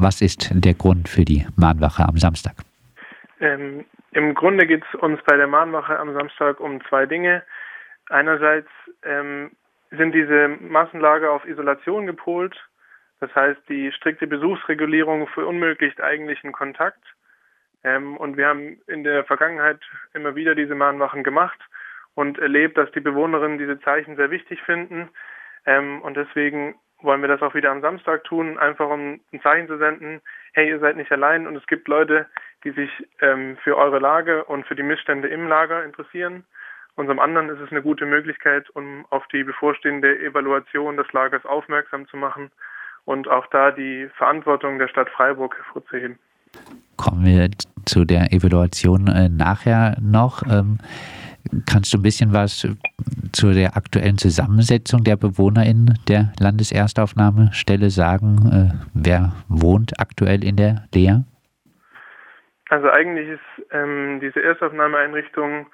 was ist der Grund für die Mahnwache am Samstag? Ähm, Im Grunde geht es uns bei der Mahnwache am Samstag um zwei Dinge. Einerseits ähm, sind diese Massenlager auf Isolation gepolt. Das heißt, die strikte Besuchsregulierung verunmöglicht eigentlichen Kontakt. Ähm, und wir haben in der Vergangenheit immer wieder diese Mahnwachen gemacht und erlebt, dass die Bewohnerinnen diese Zeichen sehr wichtig finden. Ähm, und deswegen wollen wir das auch wieder am Samstag tun, einfach um ein Zeichen zu senden, hey, ihr seid nicht allein und es gibt Leute, die sich ähm, für eure Lage und für die Missstände im Lager interessieren. Zum anderen ist es eine gute Möglichkeit, um auf die bevorstehende Evaluation des Lagers aufmerksam zu machen und auch da die Verantwortung der Stadt Freiburg hervorzuheben. Kommen wir zu der Evaluation äh, nachher noch. Ähm, kannst du ein bisschen was zu der aktuellen Zusammensetzung der BewohnerInnen der Landeserstaufnahmestelle sagen? Äh, wer wohnt aktuell in der Lea? Also eigentlich ist ähm, diese Erstaufnahmeeinrichtung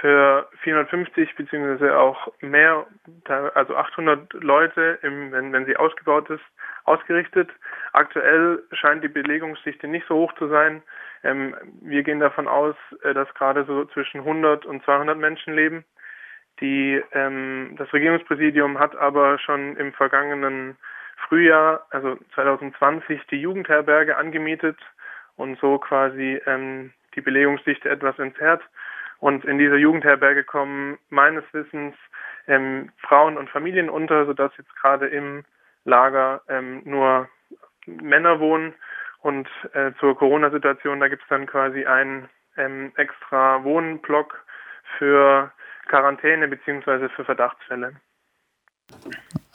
für 450 beziehungsweise auch mehr, also 800 Leute, im, wenn, wenn sie ausgebaut ist, ausgerichtet. Aktuell scheint die Belegungsdichte nicht so hoch zu sein. Ähm, wir gehen davon aus, äh, dass gerade so zwischen 100 und 200 Menschen leben. Die, ähm, das Regierungspräsidium hat aber schon im vergangenen Frühjahr, also 2020, die Jugendherberge angemietet und so quasi ähm, die Belegungsdichte etwas entzerrt. Und in dieser Jugendherberge kommen meines Wissens ähm, Frauen und Familien unter, sodass jetzt gerade im Lager ähm, nur Männer wohnen. Und äh, zur Corona-Situation, da gibt es dann quasi einen ähm, extra Wohnblock für Quarantäne beziehungsweise für Verdachtsfälle.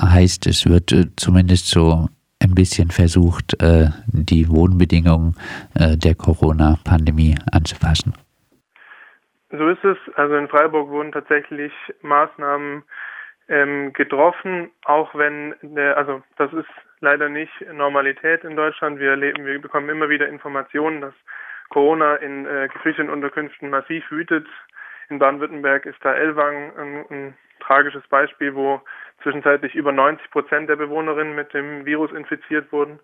Heißt, es wird äh, zumindest so ein bisschen versucht, äh, die Wohnbedingungen äh, der Corona-Pandemie anzupassen. So ist es. Also in Freiburg wurden tatsächlich Maßnahmen ähm, getroffen, auch wenn, der, also das ist leider nicht Normalität in Deutschland. Wir erleben, wir bekommen immer wieder Informationen, dass Corona in äh, Geflüchtetenunterkünften massiv wütet. In Baden-Württemberg ist da Ellwang ein, ein tragisches Beispiel, wo zwischenzeitlich über 90 Prozent der Bewohnerinnen mit dem Virus infiziert wurden.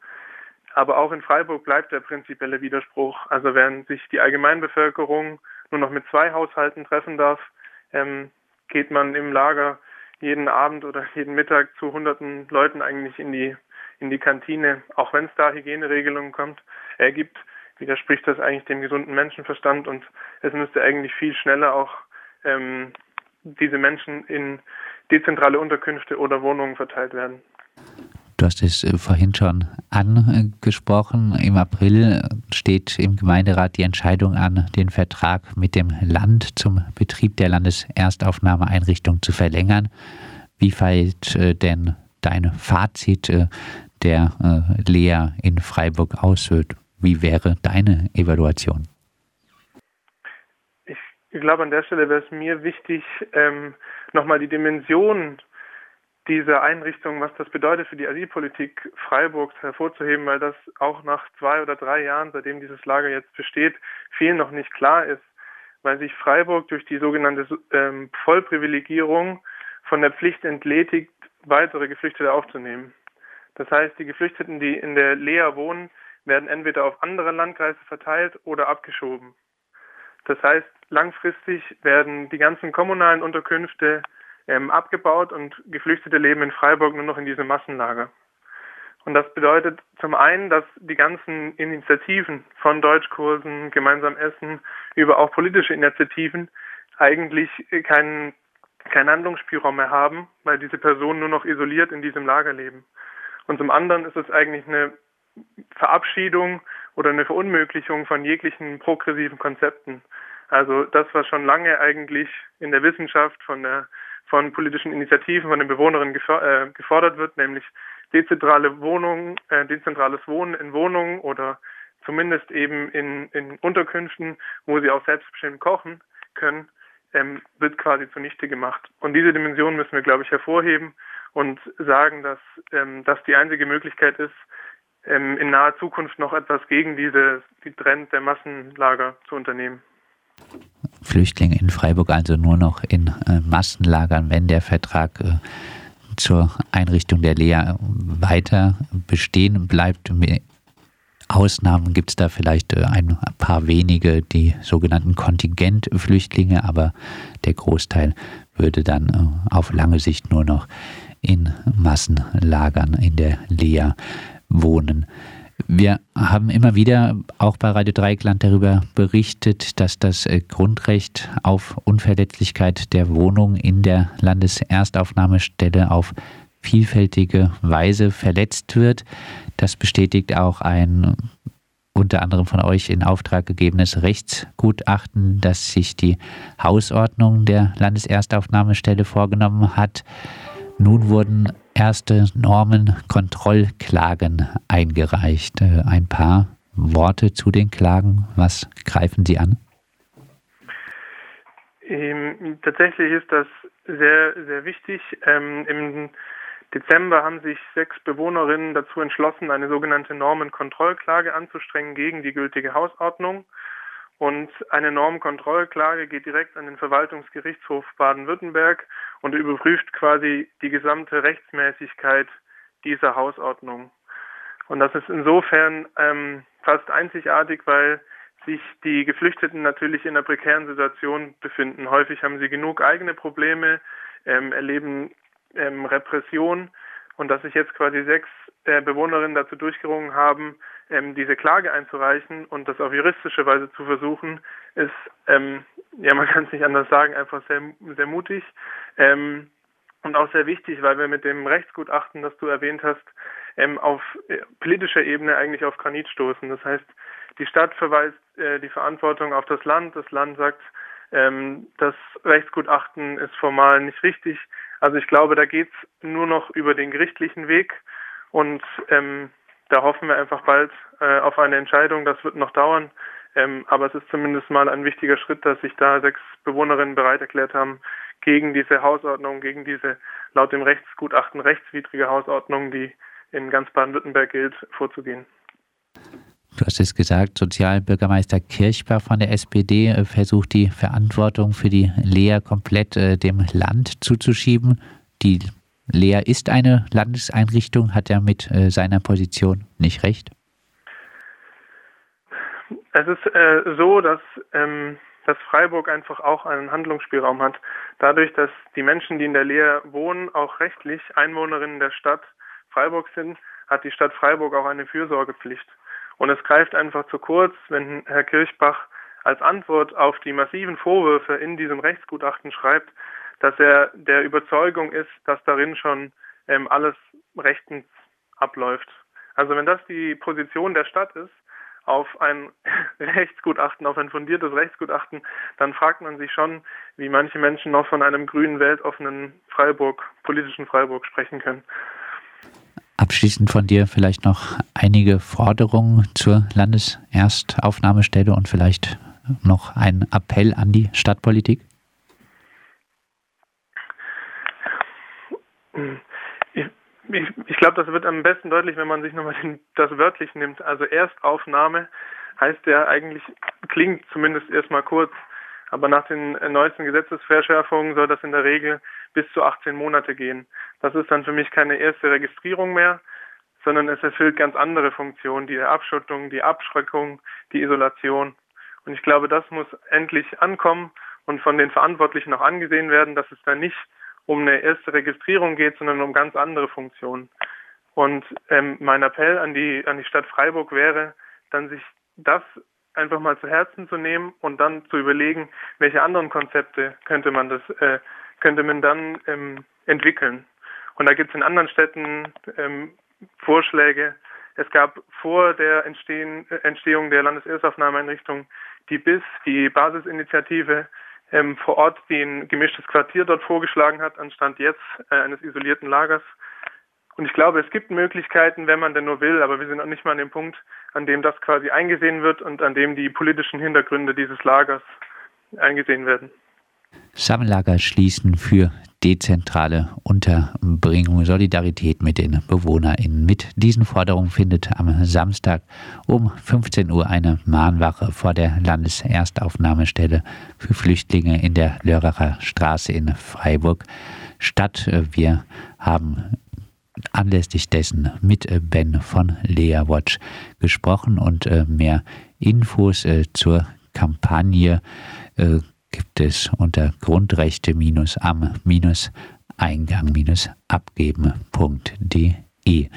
Aber auch in Freiburg bleibt der prinzipielle Widerspruch. Also während sich die Allgemeinbevölkerung nur noch mit zwei Haushalten treffen darf, ähm, geht man im Lager jeden Abend oder jeden Mittag zu hunderten Leuten eigentlich in die in die Kantine, auch wenn es da Hygieneregelungen kommt, ergibt, widerspricht das eigentlich dem gesunden Menschenverstand und es müsste eigentlich viel schneller auch ähm, diese Menschen in dezentrale Unterkünfte oder Wohnungen verteilt werden. Du hast es äh, vorhin schon angesprochen. Im April steht im Gemeinderat die Entscheidung an, den Vertrag mit dem Land zum Betrieb der Landeserstaufnahmeeinrichtung zu verlängern. Wie fällt äh, denn dein Fazit äh, der Lea in Freiburg aus? Wie wäre deine Evaluation? Ich glaube, an der Stelle wäre es mir wichtig, ähm, nochmal die Dimension diese Einrichtung, was das bedeutet für die Asylpolitik Freiburgs hervorzuheben, weil das auch nach zwei oder drei Jahren, seitdem dieses Lager jetzt besteht, vielen noch nicht klar ist, weil sich Freiburg durch die sogenannte ähm, Vollprivilegierung von der Pflicht entledigt, weitere Geflüchtete aufzunehmen. Das heißt, die Geflüchteten, die in der Lea wohnen, werden entweder auf andere Landkreise verteilt oder abgeschoben. Das heißt, langfristig werden die ganzen kommunalen Unterkünfte ähm, abgebaut und Geflüchtete leben in Freiburg nur noch in diesem Massenlager. Und das bedeutet zum einen, dass die ganzen Initiativen von Deutschkursen, gemeinsam Essen, über auch politische Initiativen eigentlich keinen keinen Handlungsspielraum mehr haben, weil diese Personen nur noch isoliert in diesem Lager leben. Und zum anderen ist es eigentlich eine Verabschiedung oder eine Verunmöglichung von jeglichen progressiven Konzepten. Also das, was schon lange eigentlich in der Wissenschaft von der von politischen Initiativen von den Bewohnerinnen äh, gefordert wird, nämlich dezentrale Wohnungen, äh, dezentrales Wohnen in Wohnungen oder zumindest eben in, in Unterkünften, wo sie auch selbstbestimmt kochen können, ähm, wird quasi zunichte gemacht. Und diese Dimension müssen wir, glaube ich, hervorheben und sagen, dass ähm, das die einzige Möglichkeit ist, ähm, in naher Zukunft noch etwas gegen diese die Trend der Massenlager zu unternehmen. Flüchtlinge in Freiburg also nur noch in äh, Massenlagern, wenn der Vertrag äh, zur Einrichtung der Lea weiter bestehen bleibt. Ausnahmen gibt es da vielleicht äh, ein paar wenige, die sogenannten Kontingentflüchtlinge, aber der Großteil würde dann äh, auf lange Sicht nur noch in Massenlagern in der Lea wohnen. Wir haben immer wieder auch bei Radio Dreieckland darüber berichtet, dass das äh, Grundrecht auf Unverletzlichkeit der Wohnung in der Landeserstaufnahmestelle auf vielfältige Weise verletzt wird. Das bestätigt auch ein unter anderem von euch in Auftrag gegebenes Rechtsgutachten, das sich die Hausordnung der Landeserstaufnahmestelle vorgenommen hat. Nun wurden erste Normenkontrollklagen eingereicht. Äh, ein paar Worte zu den Klagen. Was greifen Sie an? Ähm, tatsächlich ist das sehr, sehr wichtig. Ähm, Im Dezember haben sich sechs Bewohnerinnen dazu entschlossen, eine sogenannte Normenkontrollklage anzustrengen gegen die gültige Hausordnung. Und eine Normenkontrollklage geht direkt an den Verwaltungsgerichtshof Baden-Württemberg und überprüft quasi die gesamte Rechtsmäßigkeit dieser Hausordnung. Und das ist insofern ähm, fast einzigartig, weil sich die Geflüchteten natürlich in einer prekären Situation befinden. Häufig haben sie genug eigene Probleme, ähm, erleben ähm, Repression und dass sich jetzt quasi sechs äh, Bewohnerinnen dazu durchgerungen haben, ähm, diese Klage einzureichen und das auf juristische Weise zu versuchen, ist, ähm, ja, man kann es nicht anders sagen, einfach sehr, sehr mutig ähm, und auch sehr wichtig, weil wir mit dem Rechtsgutachten, das du erwähnt hast, ähm, auf äh, politischer Ebene eigentlich auf Granit stoßen. Das heißt, die Stadt verweist äh, die Verantwortung auf das Land, das Land sagt, ähm, das Rechtsgutachten ist formal nicht richtig. Also ich glaube, da geht es nur noch über den gerichtlichen Weg und ähm, da hoffen wir einfach bald äh, auf eine Entscheidung. Das wird noch dauern, ähm, aber es ist zumindest mal ein wichtiger Schritt, dass sich da sechs Bewohnerinnen bereit erklärt haben, gegen diese Hausordnung, gegen diese laut dem Rechtsgutachten rechtswidrige Hausordnung, die in ganz Baden-Württemberg gilt, vorzugehen. Du hast es gesagt, Sozialbürgermeister Kirchbach von der SPD äh, versucht die Verantwortung für die Lea komplett äh, dem Land zuzuschieben. Die Lea ist eine Landeseinrichtung, hat er mit äh, seiner Position nicht recht? Es ist äh, so, dass, ähm, dass Freiburg einfach auch einen Handlungsspielraum hat. Dadurch, dass die Menschen, die in der Lea wohnen, auch rechtlich Einwohnerinnen der Stadt Freiburg sind, hat die Stadt Freiburg auch eine Fürsorgepflicht. Und es greift einfach zu kurz, wenn Herr Kirchbach als Antwort auf die massiven Vorwürfe in diesem Rechtsgutachten schreibt, dass er der Überzeugung ist, dass darin schon ähm, alles rechtens abläuft. Also wenn das die Position der Stadt ist, auf ein Rechtsgutachten, auf ein fundiertes Rechtsgutachten, dann fragt man sich schon, wie manche Menschen noch von einem grünen, weltoffenen Freiburg, politischen Freiburg sprechen können. Abschließend von dir vielleicht noch einige Forderungen zur Landeserstaufnahmestelle und vielleicht noch ein Appell an die Stadtpolitik? Ich, ich, ich glaube, das wird am besten deutlich, wenn man sich nochmal das wörtlich nimmt. Also Erstaufnahme heißt ja eigentlich, klingt zumindest erstmal kurz, aber nach den neuesten Gesetzesverschärfungen soll das in der Regel bis zu 18 Monate gehen. Das ist dann für mich keine erste Registrierung mehr, sondern es erfüllt ganz andere Funktionen, die Abschottung, die Abschreckung, die Isolation. Und ich glaube, das muss endlich ankommen und von den Verantwortlichen auch angesehen werden, dass es da nicht um eine erste Registrierung geht, sondern um ganz andere Funktionen. Und ähm, mein Appell an die an die Stadt Freiburg wäre, dann sich das einfach mal zu Herzen zu nehmen und dann zu überlegen, welche anderen Konzepte könnte man das, äh, könnte man dann ähm, entwickeln. Und da gibt es in anderen Städten ähm, Vorschläge. Es gab vor der Entstehen, äh, Entstehung der Landeserstaufnahmeeinrichtung die BIS, die Basisinitiative, ähm, vor Ort, die ein gemischtes Quartier dort vorgeschlagen hat, anstatt jetzt äh, eines isolierten Lagers. Und ich glaube, es gibt Möglichkeiten, wenn man denn nur will, aber wir sind noch nicht mal an dem Punkt, an dem das quasi eingesehen wird und an dem die politischen Hintergründe dieses Lagers eingesehen werden. Sammellager schließen für dezentrale Unterbringung, Solidarität mit den BewohnerInnen. Mit diesen Forderungen findet am Samstag um 15 Uhr eine Mahnwache vor der Landeserstaufnahmestelle für Flüchtlinge in der Lörracher Straße in Freiburg statt. Wir haben anlässlich dessen mit Ben von Lea Watch gesprochen und mehr Infos zur Kampagne gibt es unter Grundrechte-am-eingang-abgeben.de.